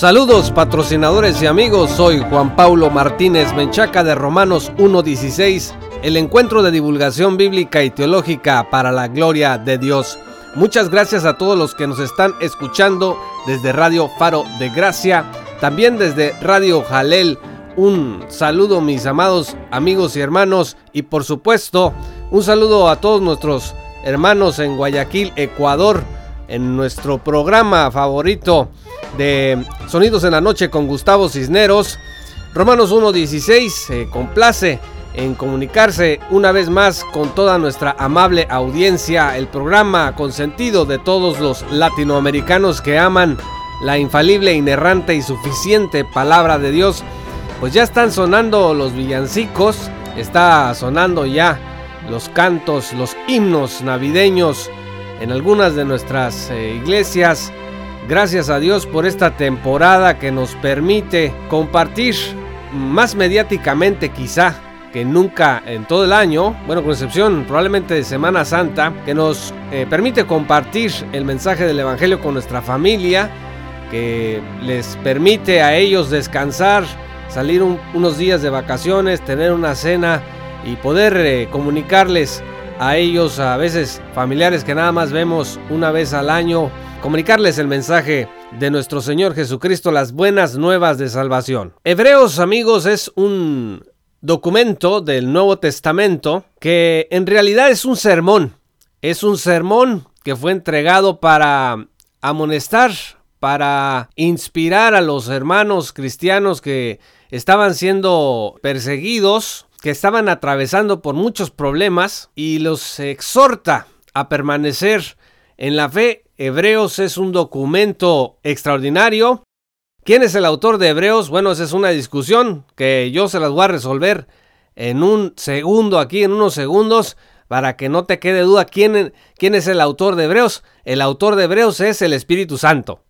Saludos patrocinadores y amigos, soy Juan Paulo Martínez Menchaca de Romanos 1.16, el encuentro de divulgación bíblica y teológica para la gloria de Dios. Muchas gracias a todos los que nos están escuchando desde Radio Faro de Gracia, también desde Radio Jalel. Un saludo mis amados amigos y hermanos y por supuesto un saludo a todos nuestros hermanos en Guayaquil, Ecuador, en nuestro programa favorito de Sonidos en la Noche con Gustavo Cisneros. Romanos 1.16 se complace en comunicarse una vez más con toda nuestra amable audiencia, el programa consentido de todos los latinoamericanos que aman la infalible, inerrante y suficiente palabra de Dios. Pues ya están sonando los villancicos, está sonando ya los cantos, los himnos navideños en algunas de nuestras eh, iglesias. Gracias a Dios por esta temporada que nos permite compartir más mediáticamente quizá que nunca en todo el año, bueno, con excepción probablemente de Semana Santa, que nos eh, permite compartir el mensaje del Evangelio con nuestra familia, que les permite a ellos descansar, salir unos días de vacaciones, tener una cena y poder eh, comunicarles a ellos, a veces familiares que nada más vemos una vez al año, comunicarles el mensaje de nuestro Señor Jesucristo, las buenas nuevas de salvación. Hebreos, amigos, es un documento del Nuevo Testamento que en realidad es un sermón. Es un sermón que fue entregado para amonestar, para inspirar a los hermanos cristianos que estaban siendo perseguidos que estaban atravesando por muchos problemas y los exhorta a permanecer en la fe. Hebreos es un documento extraordinario. ¿Quién es el autor de Hebreos? Bueno, esa es una discusión que yo se las voy a resolver en un segundo, aquí en unos segundos, para que no te quede duda quién, quién es el autor de Hebreos. El autor de Hebreos es el Espíritu Santo.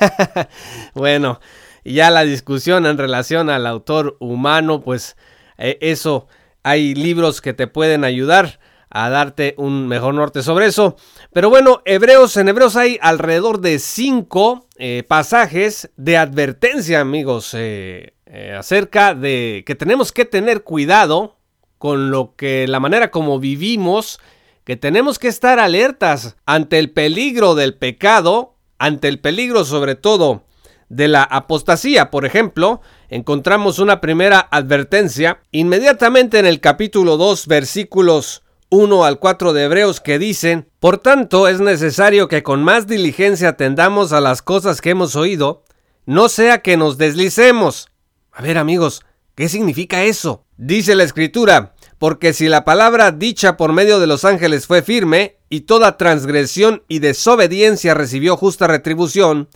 bueno, ya la discusión en relación al autor humano, pues eh, eso, hay libros que te pueden ayudar a darte un mejor norte sobre eso. Pero bueno, Hebreos, en Hebreos hay alrededor de cinco eh, pasajes de advertencia, amigos, eh, acerca de que tenemos que tener cuidado con lo que la manera como vivimos, que tenemos que estar alertas ante el peligro del pecado, ante el peligro sobre todo de la apostasía. Por ejemplo, encontramos una primera advertencia inmediatamente en el capítulo 2, versículos 1 al 4 de Hebreos que dicen, Por tanto es necesario que con más diligencia atendamos a las cosas que hemos oído, no sea que nos deslicemos. A ver amigos, ¿qué significa eso? Dice la escritura, porque si la palabra dicha por medio de los ángeles fue firme, y toda transgresión y desobediencia recibió justa retribución,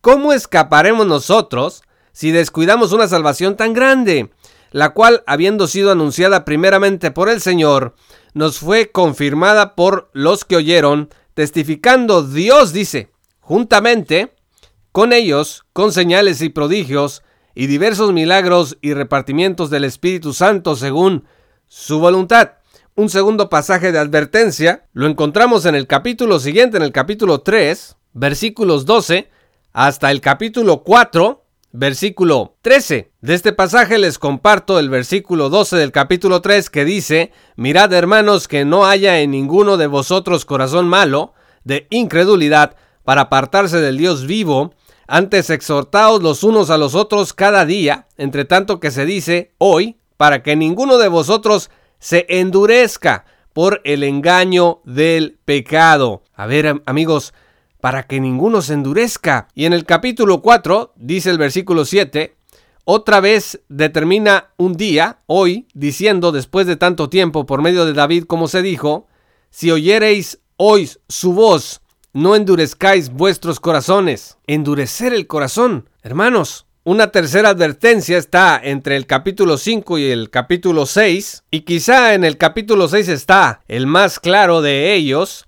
¿cómo escaparemos nosotros si descuidamos una salvación tan grande, la cual, habiendo sido anunciada primeramente por el Señor, nos fue confirmada por los que oyeron, testificando Dios, dice, juntamente con ellos, con señales y prodigios, y diversos milagros y repartimientos del Espíritu Santo según su voluntad. Un segundo pasaje de advertencia lo encontramos en el capítulo siguiente, en el capítulo 3, versículos 12 hasta el capítulo 4, versículo 13. De este pasaje les comparto el versículo 12 del capítulo 3 que dice, Mirad hermanos que no haya en ninguno de vosotros corazón malo, de incredulidad, para apartarse del Dios vivo, antes exhortaos los unos a los otros cada día, entre tanto que se dice hoy, para que ninguno de vosotros se endurezca por el engaño del pecado. A ver amigos, para que ninguno se endurezca. Y en el capítulo 4, dice el versículo 7, otra vez determina un día, hoy, diciendo después de tanto tiempo por medio de David como se dijo, si oyereis hoy su voz, no endurezcáis vuestros corazones. Endurecer el corazón, hermanos. Una tercera advertencia está entre el capítulo 5 y el capítulo 6, y quizá en el capítulo 6 está el más claro de ellos,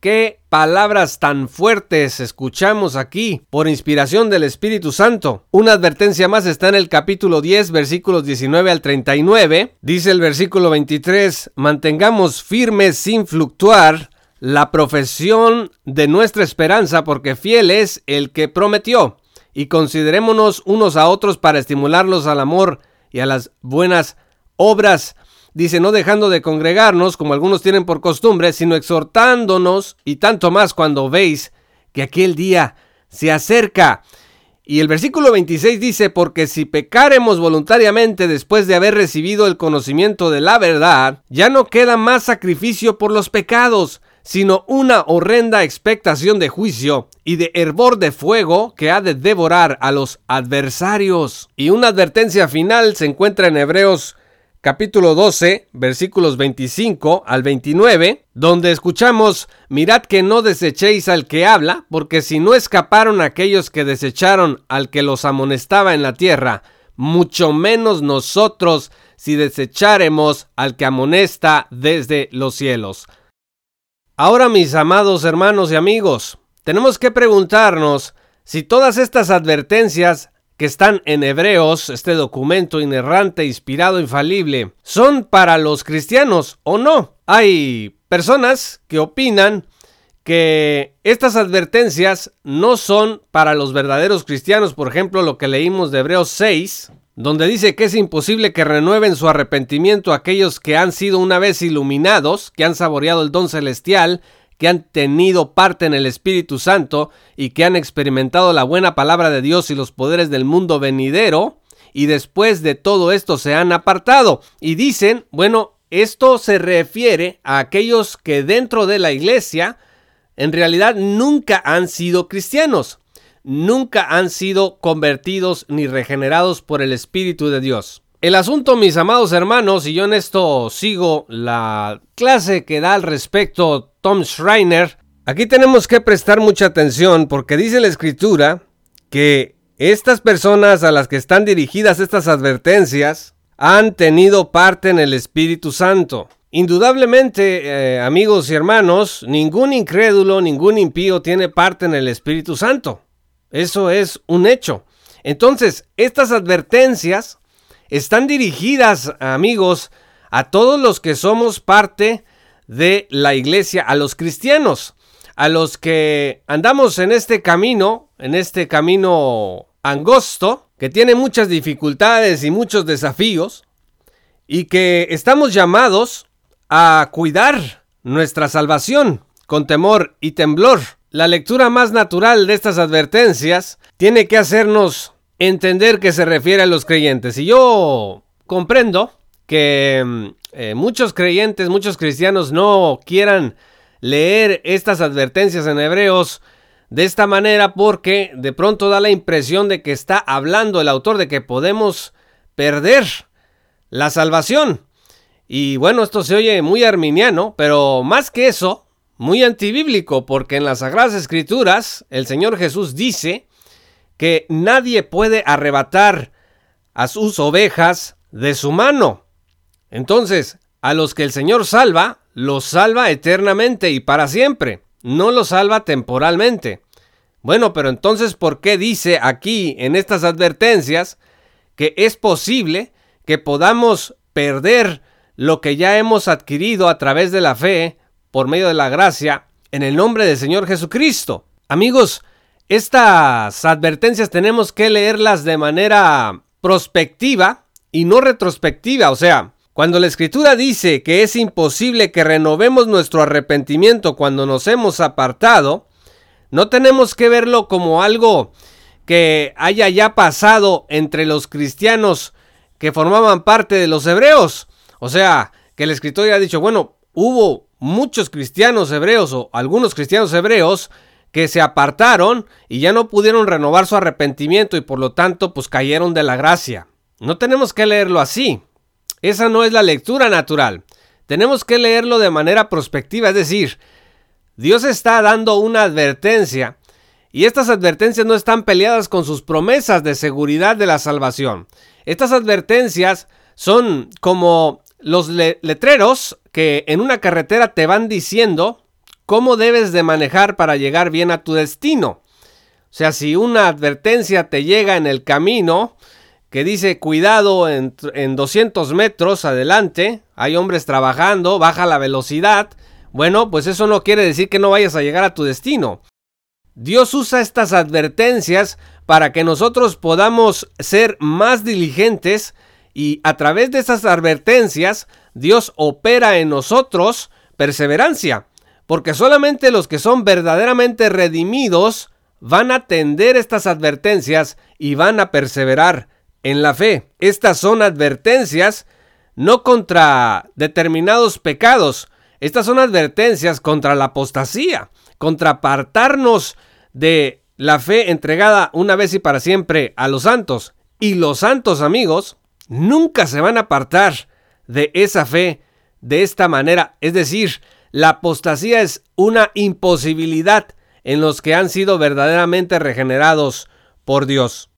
Qué palabras tan fuertes escuchamos aquí por inspiración del Espíritu Santo. Una advertencia más está en el capítulo 10, versículos 19 al 39. Dice el versículo 23, mantengamos firmes sin fluctuar la profesión de nuestra esperanza porque fiel es el que prometió. Y considerémonos unos a otros para estimularlos al amor y a las buenas obras dice, no dejando de congregarnos, como algunos tienen por costumbre, sino exhortándonos, y tanto más cuando veis que aquel día se acerca. Y el versículo 26 dice, porque si pecaremos voluntariamente después de haber recibido el conocimiento de la verdad, ya no queda más sacrificio por los pecados, sino una horrenda expectación de juicio y de hervor de fuego que ha de devorar a los adversarios. Y una advertencia final se encuentra en Hebreos capítulo 12, versículos 25 al 29, donde escuchamos, mirad que no desechéis al que habla, porque si no escaparon aquellos que desecharon al que los amonestaba en la tierra, mucho menos nosotros si desecharemos al que amonesta desde los cielos. Ahora, mis amados hermanos y amigos, tenemos que preguntarnos si todas estas advertencias que están en Hebreos, este documento inerrante, inspirado, infalible, son para los cristianos o no. Hay personas que opinan que estas advertencias no son para los verdaderos cristianos, por ejemplo, lo que leímos de Hebreos 6, donde dice que es imposible que renueven su arrepentimiento aquellos que han sido una vez iluminados, que han saboreado el don celestial, que han tenido parte en el Espíritu Santo y que han experimentado la buena palabra de Dios y los poderes del mundo venidero, y después de todo esto se han apartado. Y dicen, bueno, esto se refiere a aquellos que dentro de la iglesia en realidad nunca han sido cristianos, nunca han sido convertidos ni regenerados por el Espíritu de Dios. El asunto, mis amados hermanos, y yo en esto sigo la clase que da al respecto Tom Schreiner, aquí tenemos que prestar mucha atención porque dice la escritura que estas personas a las que están dirigidas estas advertencias han tenido parte en el Espíritu Santo. Indudablemente, eh, amigos y hermanos, ningún incrédulo, ningún impío tiene parte en el Espíritu Santo. Eso es un hecho. Entonces, estas advertencias están dirigidas, amigos, a todos los que somos parte de la iglesia, a los cristianos, a los que andamos en este camino, en este camino angosto, que tiene muchas dificultades y muchos desafíos, y que estamos llamados a cuidar nuestra salvación con temor y temblor. La lectura más natural de estas advertencias tiene que hacernos entender que se refiere a los creyentes. Y yo comprendo que mm, eh, muchos creyentes, muchos cristianos no quieran leer estas advertencias en hebreos de esta manera porque de pronto da la impresión de que está hablando el autor de que podemos perder la salvación. Y bueno, esto se oye muy arminiano, pero más que eso, muy antibíblico, porque en las Sagradas Escrituras el Señor Jesús dice que nadie puede arrebatar a sus ovejas de su mano. Entonces, a los que el Señor salva, los salva eternamente y para siempre, no los salva temporalmente. Bueno, pero entonces, ¿por qué dice aquí en estas advertencias que es posible que podamos perder lo que ya hemos adquirido a través de la fe, por medio de la gracia, en el nombre del Señor Jesucristo? Amigos, estas advertencias tenemos que leerlas de manera prospectiva y no retrospectiva. O sea, cuando la escritura dice que es imposible que renovemos nuestro arrepentimiento cuando nos hemos apartado, no tenemos que verlo como algo que haya ya pasado entre los cristianos que formaban parte de los hebreos. O sea, que el escritor ya ha dicho, bueno, hubo muchos cristianos hebreos o algunos cristianos hebreos que se apartaron y ya no pudieron renovar su arrepentimiento y por lo tanto pues cayeron de la gracia. No tenemos que leerlo así. Esa no es la lectura natural. Tenemos que leerlo de manera prospectiva, es decir, Dios está dando una advertencia Y estas advertencias no están peleadas con sus promesas de seguridad de la salvación. Estas advertencias son como los letreros que en una carretera te van diciendo cómo debes de manejar para llegar bien a tu destino. O sea, si una advertencia te llega en el camino que dice cuidado en, en 200 metros adelante, hay hombres trabajando, baja la velocidad, bueno, pues eso no quiere decir que no vayas a llegar a tu destino. Dios usa estas advertencias para que nosotros podamos ser más diligentes y a través de esas advertencias Dios opera en nosotros perseverancia, porque solamente los que son verdaderamente redimidos van a atender estas advertencias y van a perseverar en la fe. Estas son advertencias no contra determinados pecados, estas son advertencias contra la apostasía, contra apartarnos de la fe entregada una vez y para siempre a los santos. Y los santos amigos nunca se van a apartar de esa fe de esta manera. Es decir, la apostasía es una imposibilidad en los que han sido verdaderamente regenerados por Dios.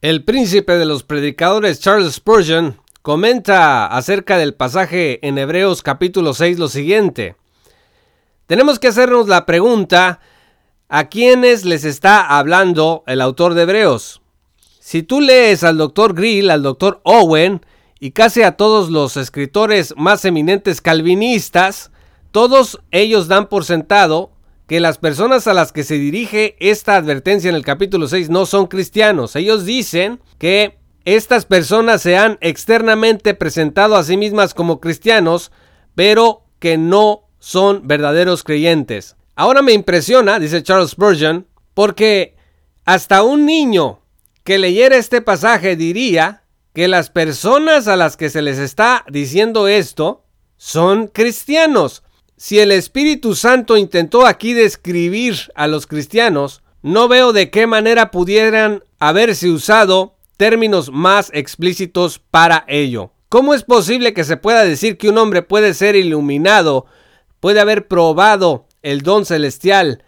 El príncipe de los predicadores Charles Spurgeon comenta acerca del pasaje en Hebreos capítulo 6 lo siguiente. Tenemos que hacernos la pregunta, ¿a quiénes les está hablando el autor de Hebreos? Si tú lees al doctor Grill, al doctor Owen y casi a todos los escritores más eminentes calvinistas, todos ellos dan por sentado que las personas a las que se dirige esta advertencia en el capítulo 6 no son cristianos. Ellos dicen que estas personas se han externamente presentado a sí mismas como cristianos, pero que no son verdaderos creyentes. Ahora me impresiona, dice Charles Spurgeon, porque hasta un niño que leyera este pasaje diría que las personas a las que se les está diciendo esto son cristianos. Si el Espíritu Santo intentó aquí describir a los cristianos, no veo de qué manera pudieran haberse usado términos más explícitos para ello. ¿Cómo es posible que se pueda decir que un hombre puede ser iluminado, puede haber probado el don celestial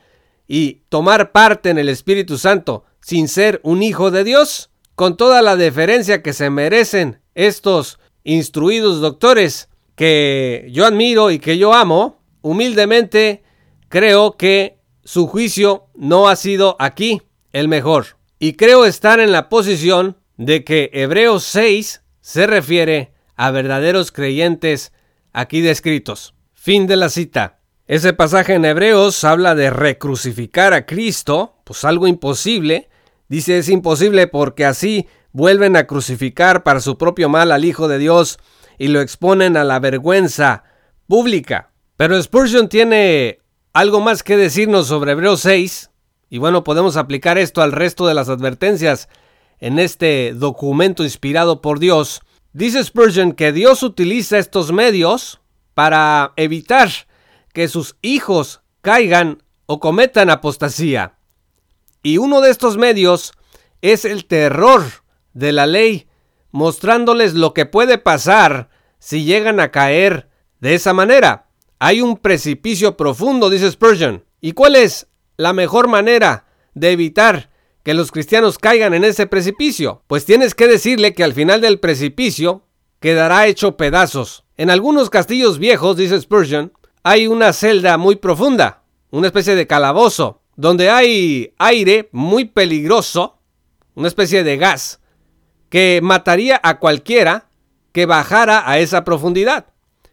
y tomar parte en el Espíritu Santo sin ser un hijo de Dios? Con toda la deferencia que se merecen estos instruidos doctores que yo admiro y que yo amo, humildemente creo que su juicio no ha sido aquí el mejor. Y creo estar en la posición de que Hebreos 6 se refiere a verdaderos creyentes aquí descritos. Fin de la cita. Ese pasaje en Hebreos habla de recrucificar a Cristo, pues algo imposible. Dice es imposible porque así vuelven a crucificar para su propio mal al Hijo de Dios y lo exponen a la vergüenza pública. Pero Spurgeon tiene algo más que decirnos sobre Hebreos 6, y bueno, podemos aplicar esto al resto de las advertencias en este documento inspirado por Dios, dice Spurgeon que Dios utiliza estos medios para evitar que sus hijos caigan o cometan apostasía. Y uno de estos medios es el terror de la ley, mostrándoles lo que puede pasar si llegan a caer de esa manera. Hay un precipicio profundo, dice Spurgeon. ¿Y cuál es la mejor manera de evitar que los cristianos caigan en ese precipicio, pues tienes que decirle que al final del precipicio quedará hecho pedazos. En algunos castillos viejos, dice Spurgeon, hay una celda muy profunda, una especie de calabozo, donde hay aire muy peligroso, una especie de gas, que mataría a cualquiera que bajara a esa profundidad.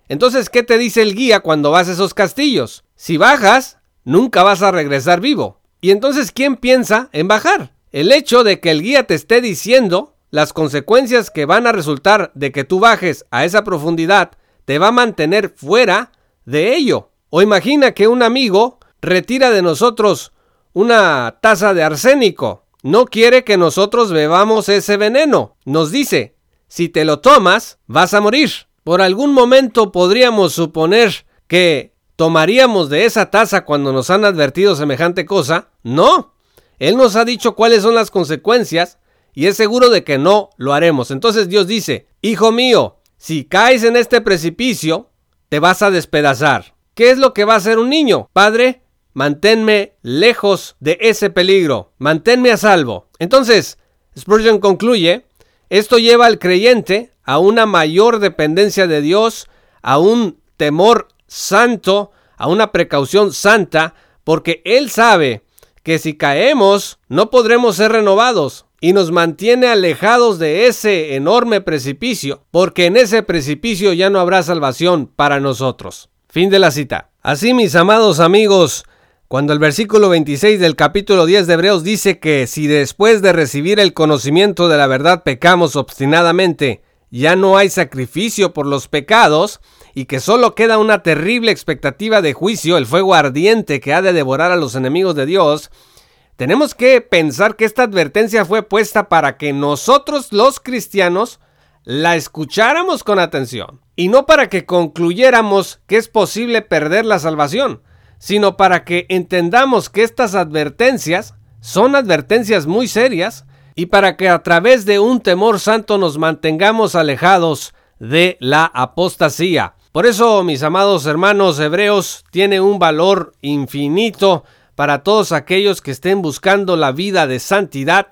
Entonces, ¿qué te dice el guía cuando vas a esos castillos? Si bajas, nunca vas a regresar vivo. Y entonces, ¿quién piensa en bajar? El hecho de que el guía te esté diciendo las consecuencias que van a resultar de que tú bajes a esa profundidad te va a mantener fuera de ello. O imagina que un amigo retira de nosotros una taza de arsénico. No quiere que nosotros bebamos ese veneno. Nos dice, si te lo tomas, vas a morir. Por algún momento podríamos suponer que ¿Tomaríamos de esa taza cuando nos han advertido semejante cosa? No. Él nos ha dicho cuáles son las consecuencias y es seguro de que no lo haremos. Entonces Dios dice, Hijo mío, si caes en este precipicio, te vas a despedazar. ¿Qué es lo que va a hacer un niño? Padre, manténme lejos de ese peligro, manténme a salvo. Entonces, Spurgeon concluye, esto lleva al creyente a una mayor dependencia de Dios, a un temor santo, a una precaución santa, porque él sabe que si caemos no podremos ser renovados y nos mantiene alejados de ese enorme precipicio, porque en ese precipicio ya no habrá salvación para nosotros. Fin de la cita. Así, mis amados amigos, cuando el versículo 26 del capítulo 10 de Hebreos dice que si después de recibir el conocimiento de la verdad pecamos obstinadamente, ya no hay sacrificio por los pecados, y que solo queda una terrible expectativa de juicio, el fuego ardiente que ha de devorar a los enemigos de Dios, tenemos que pensar que esta advertencia fue puesta para que nosotros los cristianos la escucháramos con atención y no para que concluyéramos que es posible perder la salvación, sino para que entendamos que estas advertencias son advertencias muy serias y para que a través de un temor santo nos mantengamos alejados de la apostasía. Por eso, mis amados hermanos hebreos, tiene un valor infinito para todos aquellos que estén buscando la vida de santidad.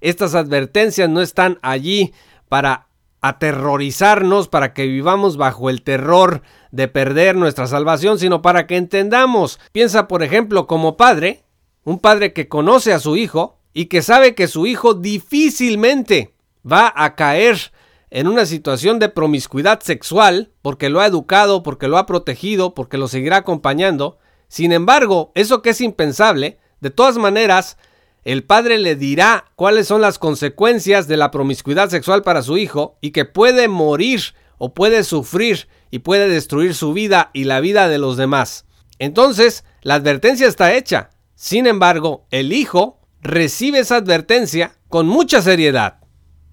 Estas advertencias no están allí para aterrorizarnos, para que vivamos bajo el terror de perder nuestra salvación, sino para que entendamos. Piensa, por ejemplo, como padre, un padre que conoce a su hijo y que sabe que su hijo difícilmente va a caer en una situación de promiscuidad sexual, porque lo ha educado, porque lo ha protegido, porque lo seguirá acompañando. Sin embargo, eso que es impensable, de todas maneras, el padre le dirá cuáles son las consecuencias de la promiscuidad sexual para su hijo y que puede morir o puede sufrir y puede destruir su vida y la vida de los demás. Entonces, la advertencia está hecha. Sin embargo, el hijo recibe esa advertencia con mucha seriedad.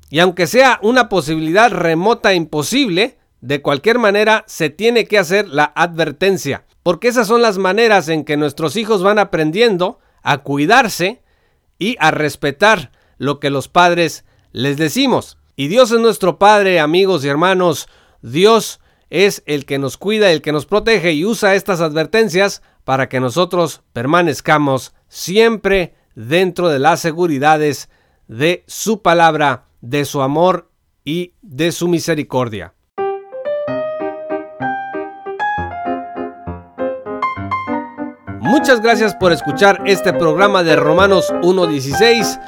Y aunque sea una posibilidad remota e imposible, de cualquier manera se tiene que hacer la advertencia, porque esas son las maneras en que nuestros hijos van aprendiendo a cuidarse y a respetar lo que los padres les decimos. Y Dios es nuestro Padre, amigos y hermanos. Dios es el que nos cuida, el que nos protege y usa estas advertencias para que nosotros permanezcamos siempre dentro de las seguridades de su palabra de su amor y de su misericordia. Muchas gracias por escuchar este programa de Romanos 1.16.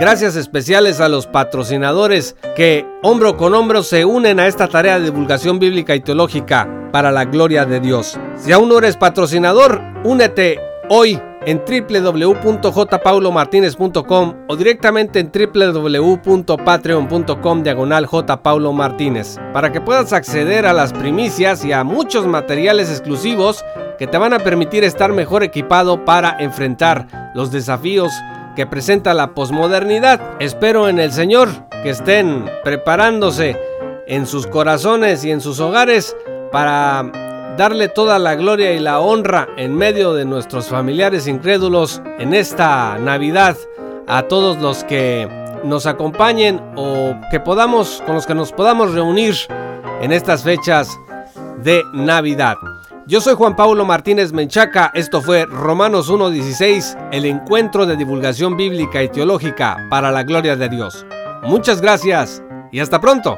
Gracias especiales a los patrocinadores que hombro con hombro se unen a esta tarea de divulgación bíblica y teológica para la gloria de Dios. Si aún no eres patrocinador, únete hoy en www.jpaulomartinez.com o directamente en www.patreon.com diagonal jpaulomartinez para que puedas acceder a las primicias y a muchos materiales exclusivos que te van a permitir estar mejor equipado para enfrentar los desafíos que presenta la posmodernidad. Espero en el Señor que estén preparándose en sus corazones y en sus hogares para darle toda la gloria y la honra en medio de nuestros familiares incrédulos en esta Navidad a todos los que nos acompañen o que podamos con los que nos podamos reunir en estas fechas de Navidad. Yo soy Juan Pablo Martínez Menchaca, esto fue Romanos 1.16, el encuentro de divulgación bíblica y teológica para la gloria de Dios. Muchas gracias y hasta pronto.